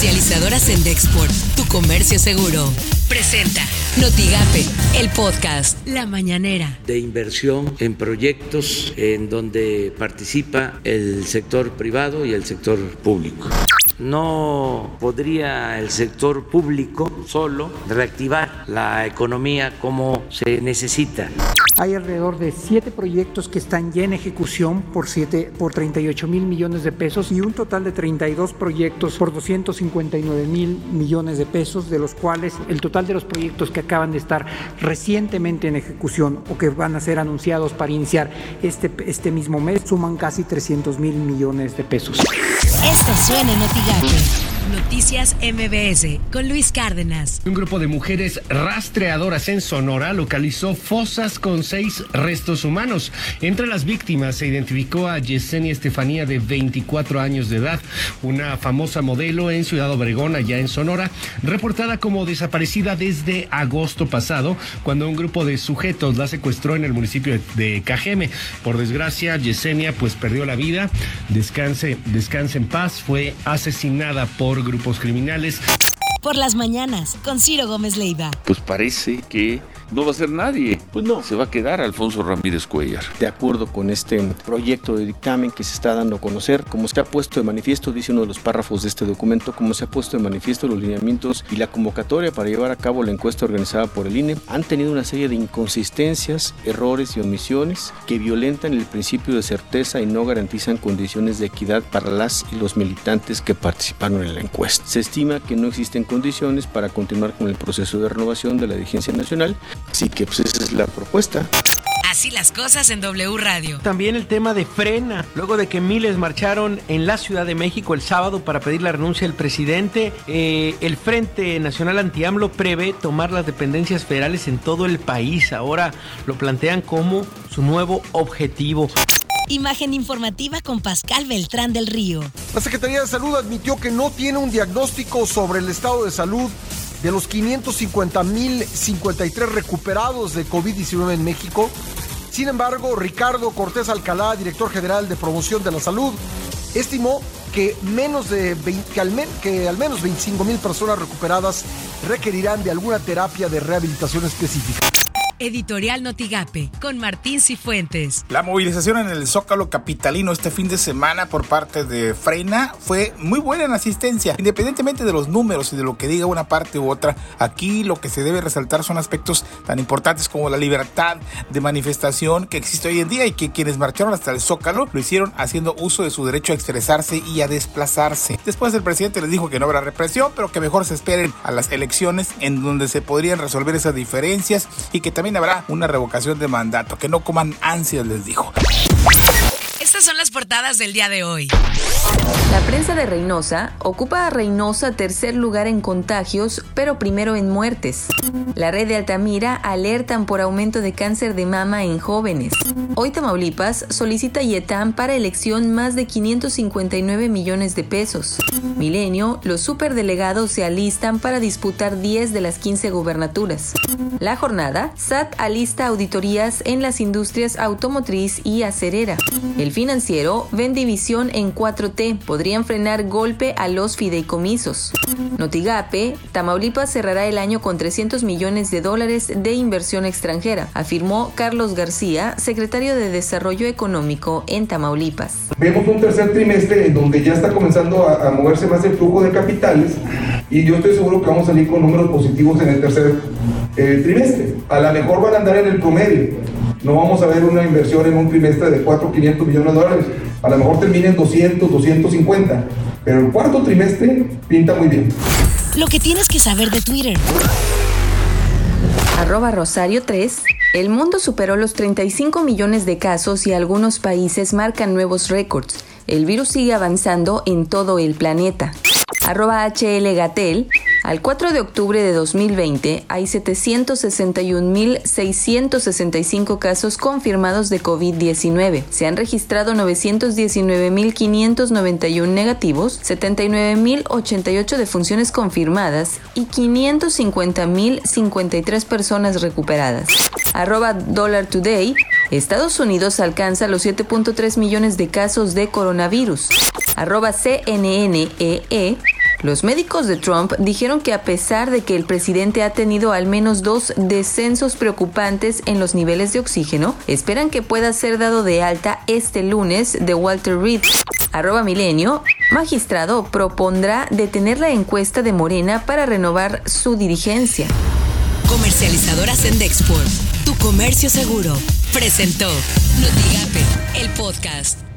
Comercializadoras en Dexport, tu comercio seguro. Presenta Notigape, el podcast La Mañanera. De inversión en proyectos en donde participa el sector privado y el sector público. No podría el sector público solo reactivar la economía como se necesita. Hay alrededor de siete proyectos que están ya en ejecución por, siete, por 38 mil millones de pesos y un total de 32 proyectos por 259 mil millones de pesos, de los cuales el total de los proyectos que acaban de estar recientemente en ejecución o que van a ser anunciados para iniciar este, este mismo mes suman casi 300 mil millones de pesos. Esto suena en Noticias MBS con Luis Cárdenas. Un grupo de mujeres rastreadoras en Sonora localizó fosas con seis restos humanos. Entre las víctimas se identificó a Yesenia Estefanía de 24 años de edad, una famosa modelo en Ciudad Obregón, allá en Sonora, reportada como desaparecida desde agosto pasado, cuando un grupo de sujetos la secuestró en el municipio de Cajeme. Por desgracia, Yesenia pues perdió la vida. Descanse, descanse en paz. Fue asesinada por grupos criminales. Por las mañanas, con Ciro Gómez Leiva. Pues parece que no va a ser nadie. Pues no. Se va a quedar Alfonso Ramírez Cuellar. De acuerdo con este proyecto de dictamen que se está dando a conocer, como se ha puesto de manifiesto, dice uno de los párrafos de este documento, como se ha puesto de manifiesto los lineamientos y la convocatoria para llevar a cabo la encuesta organizada por el INE, han tenido una serie de inconsistencias, errores y omisiones que violentan el principio de certeza y no garantizan condiciones de equidad para las y los militantes que participaron en la encuesta. Se estima que no existen condiciones para continuar con el proceso de renovación de la dirigencia nacional Así que pues esa es la propuesta. Así las cosas en W Radio. También el tema de frena. Luego de que miles marcharon en la Ciudad de México el sábado para pedir la renuncia del presidente, eh, el Frente Nacional Anti-AMLO prevé tomar las dependencias federales en todo el país. Ahora lo plantean como su nuevo objetivo. Imagen informativa con Pascal Beltrán del Río. La Secretaría de Salud admitió que no tiene un diagnóstico sobre el estado de salud de los 550.053 recuperados de COVID-19 en México. Sin embargo, Ricardo Cortés Alcalá, director general de promoción de la salud, estimó que, menos de que, al, que al menos 25 mil personas recuperadas requerirán de alguna terapia de rehabilitación específica. Editorial Notigape, con Martín Cifuentes. La movilización en el Zócalo Capitalino este fin de semana por parte de Freina fue muy buena en asistencia, independientemente de los números y de lo que diga una parte u otra. Aquí lo que se debe resaltar son aspectos tan importantes como la libertad de manifestación que existe hoy en día y que quienes marcharon hasta el Zócalo lo hicieron haciendo uso de su derecho a expresarse y a desplazarse. Después el presidente les dijo que no habrá represión, pero que mejor se esperen a las elecciones en donde se podrían resolver esas diferencias y que también habrá una revocación de mandato. Que no coman ansias, les dijo. Estas son las portadas del día de hoy. La prensa de Reynosa ocupa a Reynosa tercer lugar en contagios, pero primero en muertes. La red de Altamira alertan por aumento de cáncer de mama en jóvenes. Hoy Tamaulipas solicita IETAM para elección más de 559 millones de pesos. Milenio, los superdelegados se alistan para disputar 10 de las 15 gubernaturas. La jornada, SAT alista auditorías en las industrias automotriz y acerera. El financiero ven división en 4T, podrían frenar golpe a los fideicomisos. Notigape, Tamaulipas cerrará el año con 300 millones de dólares de inversión extranjera, afirmó Carlos García, secretario de Desarrollo Económico en Tamaulipas. Vemos un tercer trimestre en donde ya está comenzando a, moverse más el flujo de capitales y yo estoy seguro que vamos a salir con números positivos en el tercer eh, trimestre. A lo mejor van a andar en el promedio. No vamos a ver una inversión en un trimestre de 4, 500 millones de dólares. A lo mejor termina en 200, 250. Pero el cuarto trimestre pinta muy bien. Lo que tienes que saber de Twitter. Arroba Rosario 3. El mundo superó los 35 millones de casos y algunos países marcan nuevos récords. El virus sigue avanzando en todo el planeta. Arroba HL Gatel. Al 4 de octubre de 2020 hay 761.665 casos confirmados de COVID-19. Se han registrado 919.591 negativos, 79.088 defunciones confirmadas y 550.053 personas recuperadas. Arroba Dollar Today. Estados Unidos alcanza los 7.3 millones de casos de coronavirus. Arroba CNNEE. Los médicos de Trump dijeron que a pesar de que el presidente ha tenido al menos dos descensos preocupantes en los niveles de oxígeno, esperan que pueda ser dado de alta este lunes de Walter Reed. Arroba Milenio, magistrado propondrá detener la encuesta de Morena para renovar su dirigencia. Comercializadora Sendexport, tu comercio seguro, presentó Notigape, el podcast.